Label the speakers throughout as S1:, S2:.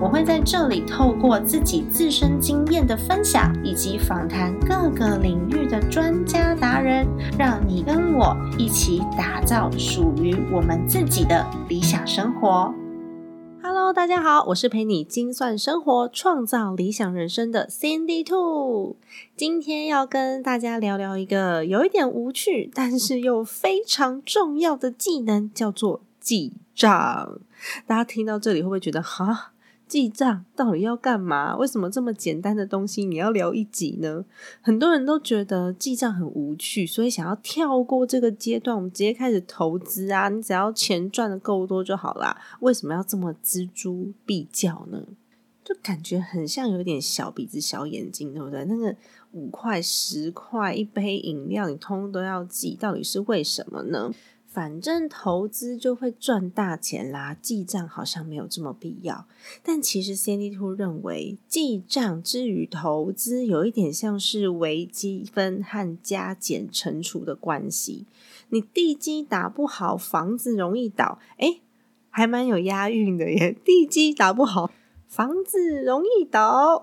S1: 我会在这里透过自己自身经验的分享，以及访谈各个领域的专家达人，让你跟我一起打造属于我们自己的理想生活。Hello，大家好，我是陪你精算生活、创造理想人生的 Cindy Two。今天要跟大家聊聊一个有一点无趣，但是又非常重要的技能，叫做记账。大家听到这里会不会觉得哈？记账到底要干嘛？为什么这么简单的东西你要聊一集呢？很多人都觉得记账很无趣，所以想要跳过这个阶段，我们直接开始投资啊！你只要钱赚的够多就好啦。为什么要这么锱铢必较呢？就感觉很像有点小鼻子小眼睛，对不对？那个五块十块一杯饮料，你通通都要记，到底是为什么呢？反正投资就会赚大钱啦，记账好像没有这么必要。但其实 Sandy Two 认为，记账之于投资，有一点像是微积分和加减乘除的关系。你地基打不好，房子容易倒。诶还蛮有押韵的耶！地基打不好，房子容易倒。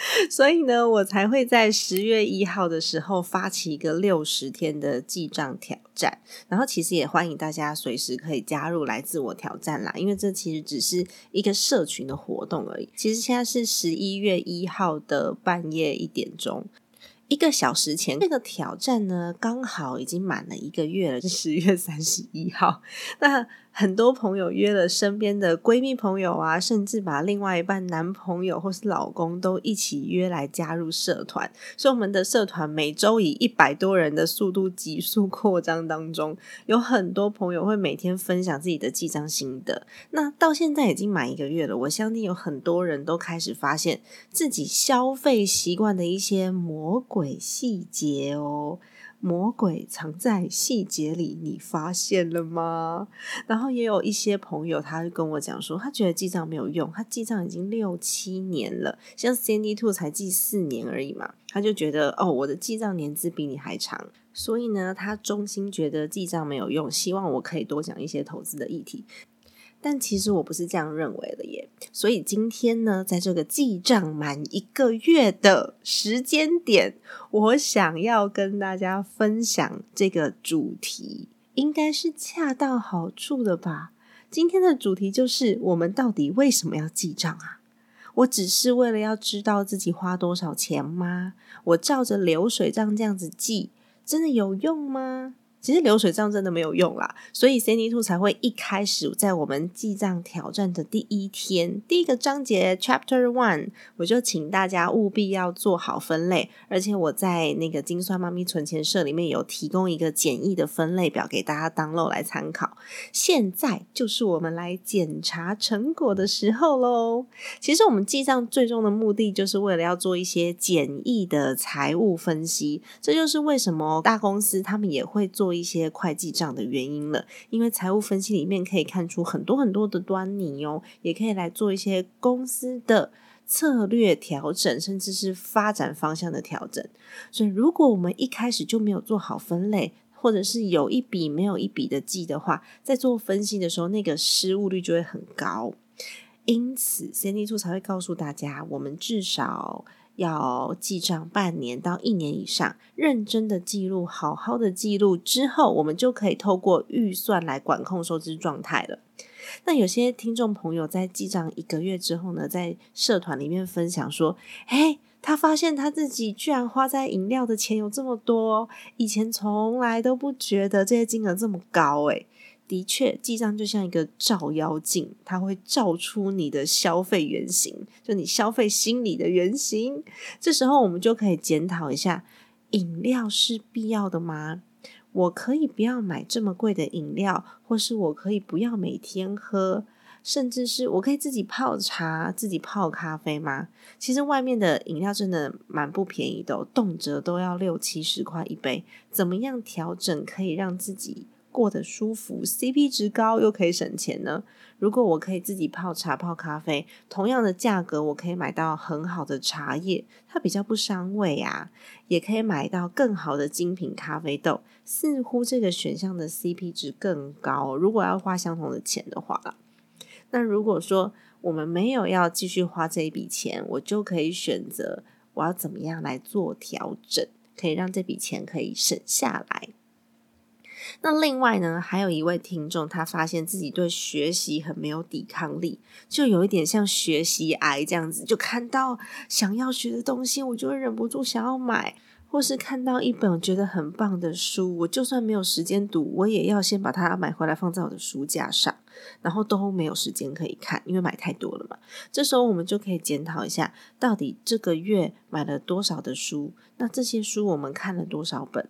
S1: 所以呢，我才会在十月一号的时候发起一个六十天的记账挑战。然后，其实也欢迎大家随时可以加入来自我挑战啦。因为这其实只是一个社群的活动而已。其实现在是十一月一号的半夜一点钟。一个小时前，这个挑战呢，刚好已经满了一个月了，是十月三十一号。那很多朋友约了身边的闺蜜朋友啊，甚至把另外一半男朋友或是老公都一起约来加入社团。所以我们的社团每周以一百多人的速度急速扩张当中，有很多朋友会每天分享自己的记账心得。那到现在已经满一个月了，我相信有很多人都开始发现自己消费习惯的一些魔鬼细节哦。魔鬼藏在细节里，你发现了吗？然后也有一些朋友，他会跟我讲说，他觉得记账没有用，他记账已经六七年了，像 c a n d y Two 才记四年而已嘛，他就觉得哦，我的记账年资比你还长，所以呢，他衷心觉得记账没有用，希望我可以多讲一些投资的议题。但其实我不是这样认为的耶，所以今天呢，在这个记账满一个月的时间点，我想要跟大家分享这个主题，应该是恰到好处的吧。今天的主题就是我们到底为什么要记账啊？我只是为了要知道自己花多少钱吗？我照着流水账这样子记，真的有用吗？其实流水账真的没有用啦，所以 Sandy Two 才会一开始在我们记账挑战的第一天，第一个章节 Chapter One，我就请大家务必要做好分类，而且我在那个精算妈咪存钱社里面有提供一个简易的分类表给大家当漏来参考。现在就是我们来检查成果的时候喽。其实我们记账最终的目的就是为了要做一些简易的财务分析，这就是为什么大公司他们也会做。做一些会计账的原因了，因为财务分析里面可以看出很多很多的端倪哦，也可以来做一些公司的策略调整，甚至是发展方向的调整。所以，如果我们一开始就没有做好分类，或者是有一笔没有一笔的记的话，在做分析的时候，那个失误率就会很高。因此，Sandy 处才会告诉大家，我们至少。要记账半年到一年以上，认真的记录，好好的记录之后，我们就可以透过预算来管控收支状态了。那有些听众朋友在记账一个月之后呢，在社团里面分享说：“哎，他发现他自己居然花在饮料的钱有这么多，以前从来都不觉得这些金额这么高。”诶的确，记账就像一个照妖镜，它会照出你的消费原型，就你消费心理的原型。这时候，我们就可以检讨一下：饮料是必要的吗？我可以不要买这么贵的饮料，或是我可以不要每天喝，甚至是我可以自己泡茶、自己泡咖啡吗？其实外面的饮料真的蛮不便宜的，动辄都要六七十块一杯。怎么样调整可以让自己？过得舒服，CP 值高又可以省钱呢？如果我可以自己泡茶泡咖啡，同样的价格，我可以买到很好的茶叶，它比较不伤胃啊，也可以买到更好的精品咖啡豆，似乎这个选项的 CP 值更高。如果要花相同的钱的话那如果说我们没有要继续花这一笔钱，我就可以选择我要怎么样来做调整，可以让这笔钱可以省下来。那另外呢，还有一位听众，他发现自己对学习很没有抵抗力，就有一点像学习癌这样子，就看到想要学的东西，我就会忍不住想要买，或是看到一本觉得很棒的书，我就算没有时间读，我也要先把它买回来放在我的书架上，然后都没有时间可以看，因为买太多了嘛。这时候我们就可以检讨一下，到底这个月买了多少的书，那这些书我们看了多少本？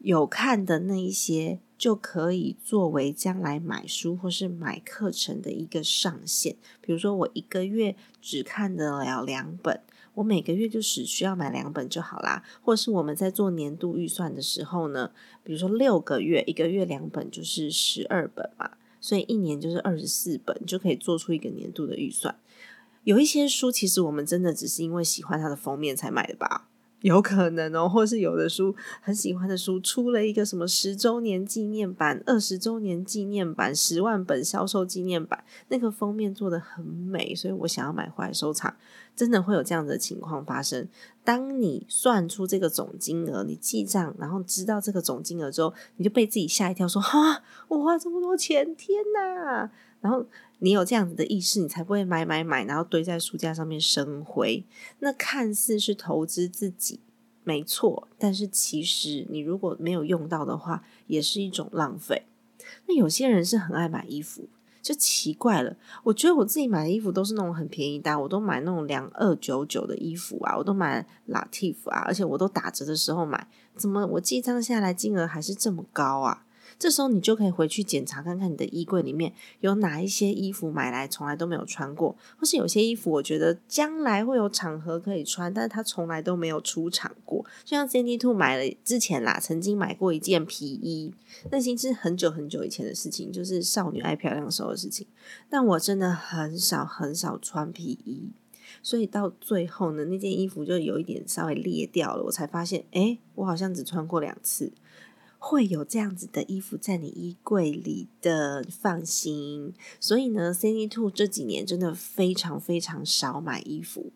S1: 有看的那一些就可以作为将来买书或是买课程的一个上限。比如说，我一个月只看得了两本，我每个月就只需要买两本就好啦。或是我们在做年度预算的时候呢，比如说六个月，一个月两本就是十二本嘛，所以一年就是二十四本，就可以做出一个年度的预算。有一些书，其实我们真的只是因为喜欢它的封面才买的吧。有可能哦，或是有的书很喜欢的书，出了一个什么十周年纪念版、二十周年纪念版、十万本销售纪念版，那个封面做的很美，所以我想要买回来收藏。真的会有这样的情况发生。当你算出这个总金额，你记账，然后知道这个总金额之后，你就被自己吓一跳，说：“哈，我花这么多钱，天哪！”然后。你有这样子的意识，你才不会买买买，然后堆在书架上面生灰。那看似是投资自己，没错，但是其实你如果没有用到的话，也是一种浪费。那有些人是很爱买衣服，就奇怪了。我觉得我自己买的衣服都是那种很便宜的，我都买那种两二九九的衣服啊，我都买 Latif 啊，而且我都打折的时候买，怎么我记账下来金额还是这么高啊？这时候你就可以回去检查看看你的衣柜里面有哪一些衣服买来从来都没有穿过，或是有些衣服我觉得将来会有场合可以穿，但是它从来都没有出场过。就像 c n d Two 买了之前啦，曾经买过一件皮衣，那已经是很久很久以前的事情，就是少女爱漂亮时候的事情。但我真的很少很少穿皮衣，所以到最后呢，那件衣服就有一点稍微裂掉了，我才发现，哎，我好像只穿过两次。会有这样子的衣服在你衣柜里的，放心。所以呢，Cindy Two 这几年真的非常非常少买衣服。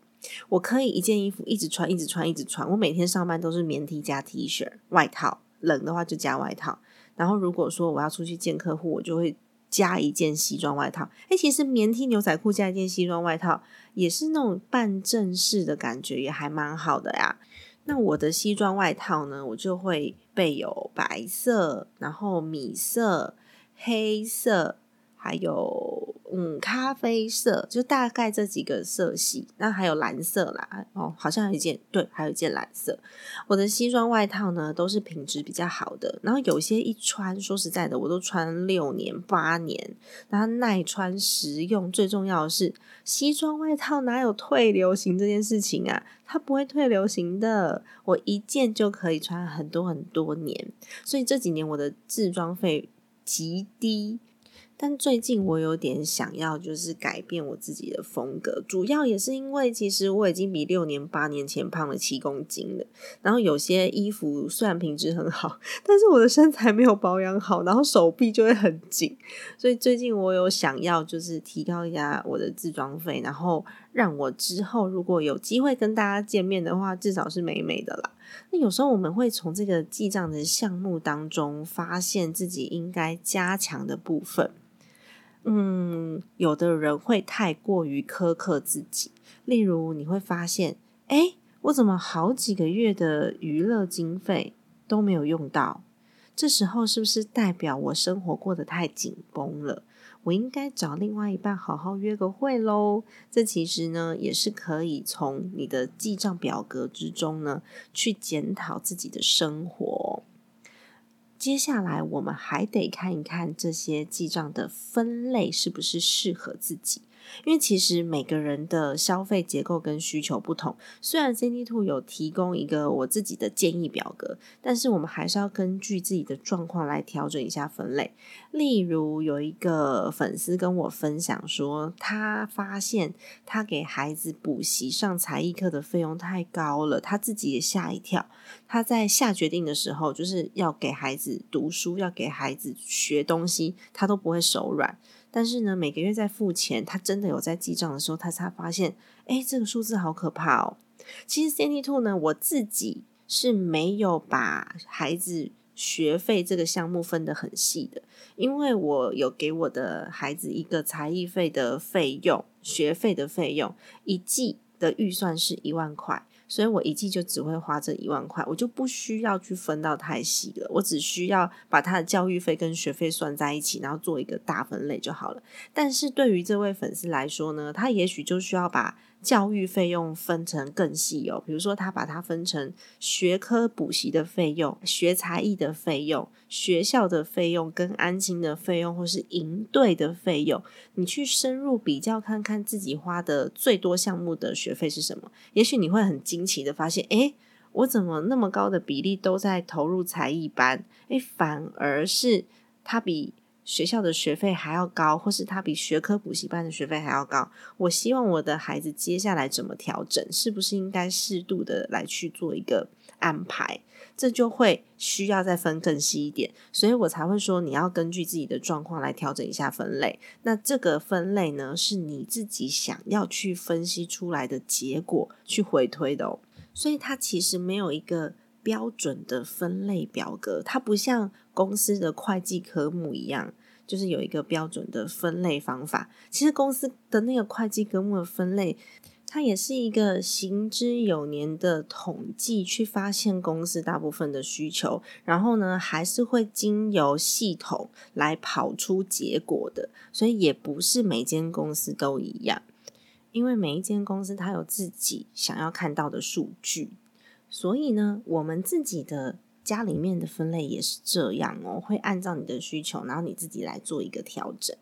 S1: 我可以一件衣服一直穿，一直穿，一直穿。我每天上班都是棉 T 加 T 恤、外套，冷的话就加外套。然后如果说我要出去见客户，我就会加一件西装外套。哎，其实棉 T 牛仔裤加一件西装外套，也是那种半正式的感觉，也还蛮好的呀。那我的西装外套呢，我就会备有白色，然后米色、黑色，还有。嗯，咖啡色就大概这几个色系，那还有蓝色啦。哦，好像有一件，对，还有一件蓝色。我的西装外套呢，都是品质比较好的，然后有些一穿，说实在的，我都穿六年、八年，然后耐穿、实用。最重要的是，西装外套哪有退流行这件事情啊？它不会退流行的，我一件就可以穿很多很多年。所以这几年我的制装费极低。但最近我有点想要，就是改变我自己的风格，主要也是因为其实我已经比六年、八年前胖了七公斤了。然后有些衣服虽然品质很好，但是我的身材没有保养好，然后手臂就会很紧。所以最近我有想要，就是提高一下我的自装费，然后让我之后如果有机会跟大家见面的话，至少是美美的啦。那有时候我们会从这个记账的项目当中，发现自己应该加强的部分。嗯，有的人会太过于苛刻自己，例如你会发现，哎，我怎么好几个月的娱乐经费都没有用到？这时候是不是代表我生活过得太紧绷了？我应该找另外一半好好约个会喽？这其实呢，也是可以从你的记账表格之中呢，去检讨自己的生活。接下来，我们还得看一看这些记账的分类是不是适合自己。因为其实每个人的消费结构跟需求不同。虽然 CT Two 有提供一个我自己的建议表格，但是我们还是要根据自己的状况来调整一下分类。例如，有一个粉丝跟我分享说，他发现他给孩子补习上才艺课的费用太高了，他自己也吓一跳。他在下决定的时候，就是要给孩子读书，要给孩子学东西，他都不会手软。但是呢，每个月在付钱，他真的有在记账的时候，他才发现，哎，这个数字好可怕哦。其实 CT Two 呢，我自己是没有把孩子学费这个项目分得很细的，因为我有给我的孩子一个才艺费的费用，学费的费用一季的预算是一万块。所以我一季就只会花这一万块，我就不需要去分到太细了。我只需要把他的教育费跟学费算在一起，然后做一个大分类就好了。但是对于这位粉丝来说呢，他也许就需要把。教育费用分成更细哦，比如说他把它分成学科补习的费用、学才艺的费用、学校的费用跟安心的费用，或是营队的费用，你去深入比较看看自己花的最多项目的学费是什么，也许你会很惊奇的发现，诶，我怎么那么高的比例都在投入才艺班，诶，反而是他比。学校的学费还要高，或是他比学科补习班的学费还要高。我希望我的孩子接下来怎么调整，是不是应该适度的来去做一个安排？这就会需要再分更细一点，所以我才会说你要根据自己的状况来调整一下分类。那这个分类呢，是你自己想要去分析出来的结果去回推的哦。所以它其实没有一个。标准的分类表格，它不像公司的会计科目一样，就是有一个标准的分类方法。其实公司的那个会计科目的分类，它也是一个行之有年的统计，去发现公司大部分的需求，然后呢，还是会经由系统来跑出结果的。所以也不是每间公司都一样，因为每一间公司它有自己想要看到的数据。所以呢，我们自己的家里面的分类也是这样哦，会按照你的需求，然后你自己来做一个调整。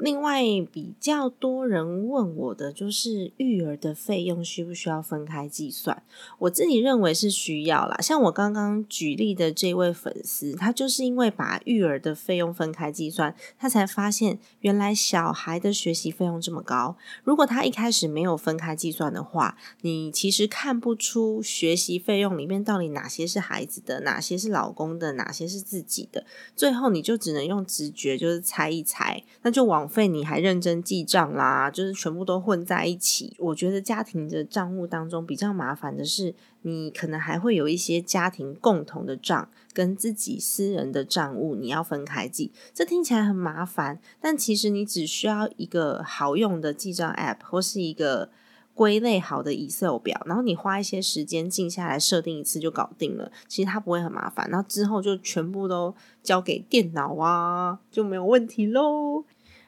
S1: 另外，比较多人问我的就是育儿的费用需不需要分开计算？我自己认为是需要啦。像我刚刚举例的这位粉丝，他就是因为把育儿的费用分开计算，他才发现原来小孩的学习费用这么高。如果他一开始没有分开计算的话，你其实看不出学习费用里面到底哪些是孩子的，哪些是老公的，哪些是自己的。最后你就只能用直觉，就是猜一猜，那就往。费你还认真记账啦，就是全部都混在一起。我觉得家庭的账务当中比较麻烦的是，你可能还会有一些家庭共同的账跟自己私人的账务，你要分开记。这听起来很麻烦，但其实你只需要一个好用的记账 App 或是一个。归类好的 Excel 表，然后你花一些时间静下来设定一次就搞定了。其实它不会很麻烦，然后之后就全部都交给电脑啊，就没有问题喽。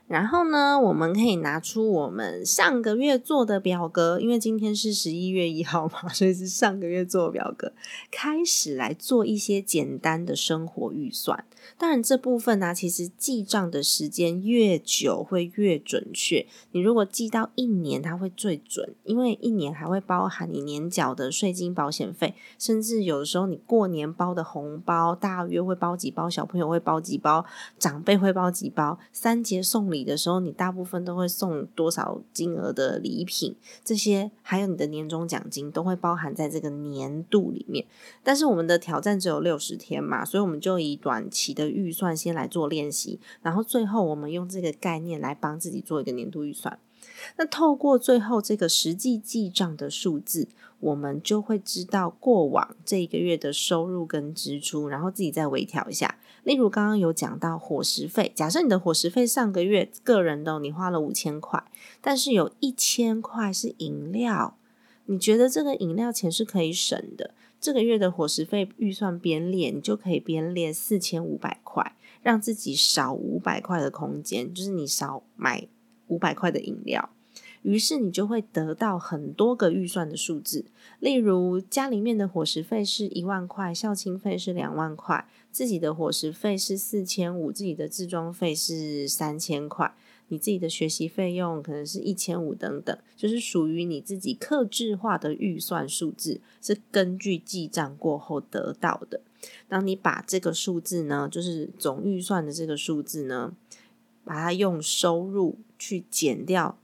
S1: 然后呢，我们可以拿出我们上个月做的表格，因为今天是十一月一号嘛，所以是上个月做的表格，开始来做一些简单的生活预算。当然，这部分呢，其实记账的时间越久会越准确。你如果记到一年，它会最准，因为一年还会包含你年缴的税金、保险费，甚至有的时候你过年包的红包，大约会包几包，小朋友会包几包，长辈会包几包，三节送礼。的时候，你大部分都会送多少金额的礼品？这些还有你的年终奖金都会包含在这个年度里面。但是我们的挑战只有六十天嘛，所以我们就以短期的预算先来做练习，然后最后我们用这个概念来帮自己做一个年度预算。那透过最后这个实际记账的数字，我们就会知道过往这一个月的收入跟支出，然后自己再微调一下。例如刚刚有讲到伙食费，假设你的伙食费上个月个人的你花了五千块，但是有一千块是饮料，你觉得这个饮料钱是可以省的，这个月的伙食费预算边列，你就可以边列四千五百块，让自己少五百块的空间，就是你少买五百块的饮料。于是你就会得到很多个预算的数字。例如，家里面的伙食费是一万块，校庆费是两万块，自己的伙食费是四千五，自己的自装费是三千块。你自己的学习费用可能是一千五等等，就是属于你自己克制化的预算数字，是根据记账过后得到的。当你把这个数字呢，就是总预算的这个数字呢，把它用收入去减掉。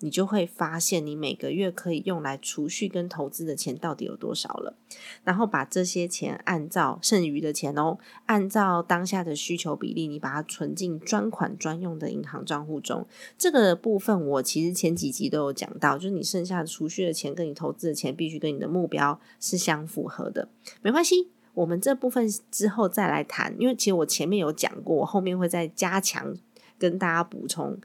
S1: 你就会发现，你每个月可以用来储蓄跟投资的钱到底有多少了。然后把这些钱按照剩余的钱哦，按照当下的需求比例，你把它存进专款专用的银行账户中。这个部分我其实前几集都有讲到，就是你剩下的储蓄的钱跟你投资的钱必须跟你的目标是相符合的。没关系，我们这部分之后再来谈，因为其实我前面有讲过，我后面会再加强跟大家补充。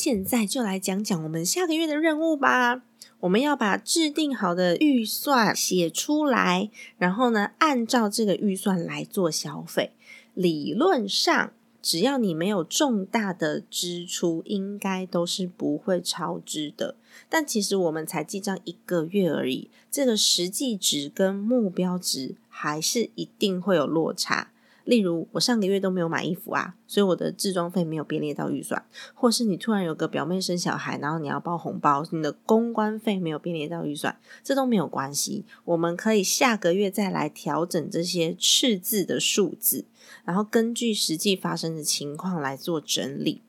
S1: 现在就来讲讲我们下个月的任务吧。我们要把制定好的预算写出来，然后呢，按照这个预算来做消费。理论上，只要你没有重大的支出，应该都是不会超支的。但其实我们才记账一个月而已，这个实际值跟目标值还是一定会有落差。例如，我上个月都没有买衣服啊，所以我的置装费没有编列到预算；或是你突然有个表妹生小孩，然后你要包红包，你的公关费没有编列到预算，这都没有关系。我们可以下个月再来调整这些赤字的数字，然后根据实际发生的情况来做整理。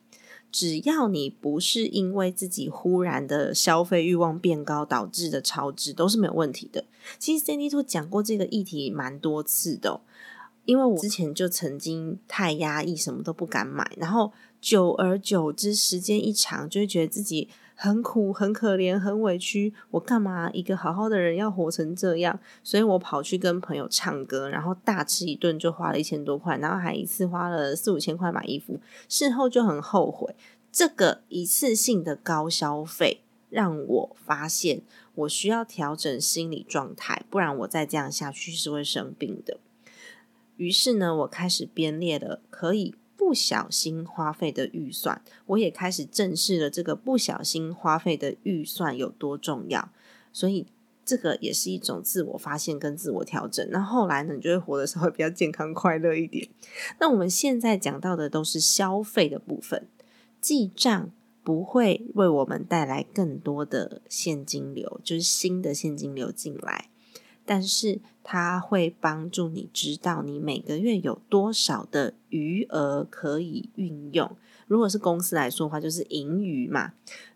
S1: 只要你不是因为自己忽然的消费欲望变高导致的超支，都是没有问题的。其实 Cindy 都讲过这个议题蛮多次的。因为我之前就曾经太压抑，什么都不敢买，然后久而久之，时间一长，就会觉得自己很苦、很可怜、很委屈。我干嘛一个好好的人要活成这样？所以我跑去跟朋友唱歌，然后大吃一顿，就花了一千多块，然后还一次花了四五千块买衣服。事后就很后悔，这个一次性的高消费让我发现我需要调整心理状态，不然我再这样下去是会生病的。于是呢，我开始编列了可以不小心花费的预算，我也开始正视了这个不小心花费的预算有多重要。所以这个也是一种自我发现跟自我调整。那后来呢，你就会活得稍微比较健康快乐一点。那我们现在讲到的都是消费的部分，记账不会为我们带来更多的现金流，就是新的现金流进来。但是它会帮助你知道你每个月有多少的余额可以运用。如果是公司来说的话，就是盈余嘛。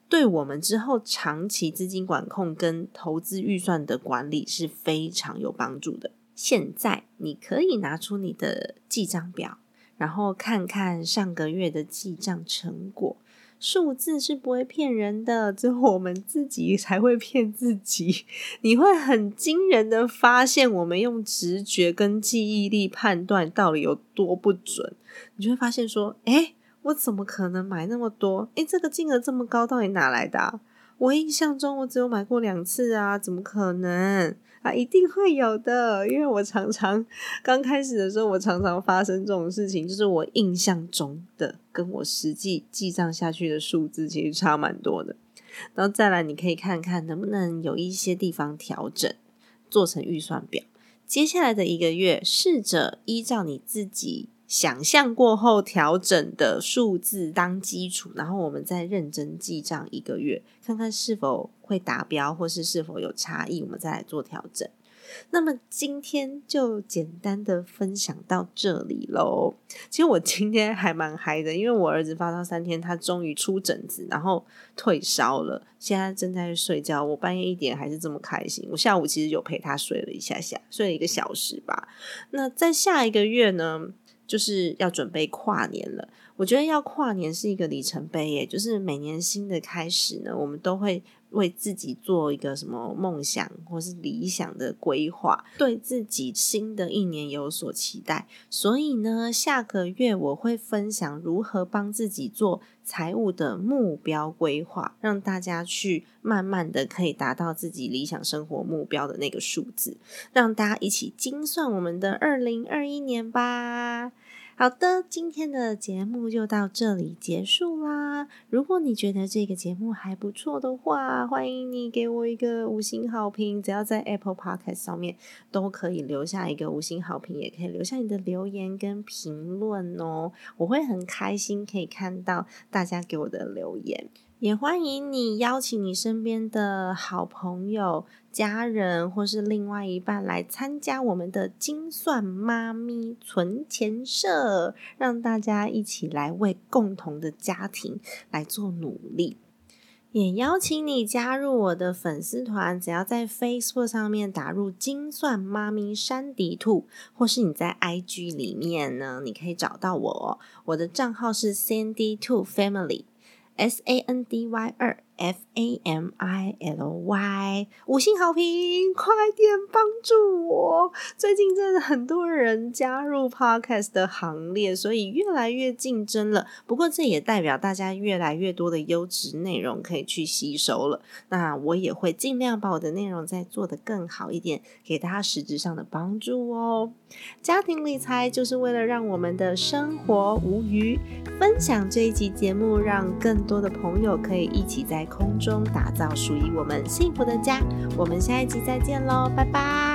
S1: 对我们之后长期资金管控跟投资预算的管理是非常有帮助的。现在你可以拿出你的记账表，然后看看上个月的记账成果。数字是不会骗人的，只有我们自己才会骗自己。你会很惊人的发现，我们用直觉跟记忆力判断到底有多不准。你就会发现说，哎，我怎么可能买那么多？哎，这个金额这么高，到底哪来的？我印象中我只有买过两次啊，怎么可能？啊，一定会有的，因为我常常刚开始的时候，我常常发生这种事情，就是我印象中的跟我实际记账下去的数字其实差蛮多的。然后再来，你可以看看能不能有一些地方调整，做成预算表。接下来的一个月，试着依照你自己。想象过后调整的数字当基础，然后我们再认真记账一个月，看看是否会达标，或是是否有差异，我们再来做调整。那么今天就简单的分享到这里喽。其实我今天还蛮嗨的，因为我儿子发烧三天，他终于出疹子，然后退烧了，现在正在睡觉。我半夜一点还是这么开心。我下午其实有陪他睡了一下下，睡了一个小时吧。那在下一个月呢？就是要准备跨年了，我觉得要跨年是一个里程碑耶。就是每年新的开始呢，我们都会为自己做一个什么梦想或是理想的规划，对自己新的一年有所期待。所以呢，下个月我会分享如何帮自己做财务的目标规划，让大家去慢慢的可以达到自己理想生活目标的那个数字，让大家一起精算我们的二零二一年吧。好的，今天的节目就到这里结束啦。如果你觉得这个节目还不错的话，欢迎你给我一个五星好评。只要在 Apple Podcast 上面都可以留下一个五星好评，也可以留下你的留言跟评论哦。我会很开心可以看到大家给我的留言。也欢迎你邀请你身边的好朋友、家人或是另外一半来参加我们的精算妈咪存钱社，让大家一起来为共同的家庭来做努力。也邀请你加入我的粉丝团，只要在 Facebook 上面打入“精算妈咪山迪兔”，或是你在 IG 里面呢，你可以找到我哦。我的账号是 Sandy Two Family。S A N D Y 二 F A M I L Y 五星好评，快点帮助我！最近真的很多人加入 Podcast 的行列，所以越来越竞争了。不过这也代表大家越来越多的优质内容可以去吸收了。那我也会尽量把我的内容再做得更好一点，给大家实质上的帮助哦。家庭理财就是为了让我们的生活无虞。分享这一集节目，让更多的朋友可以一起在在空中打造属于我们幸福的家。我们下一期再见喽，拜拜。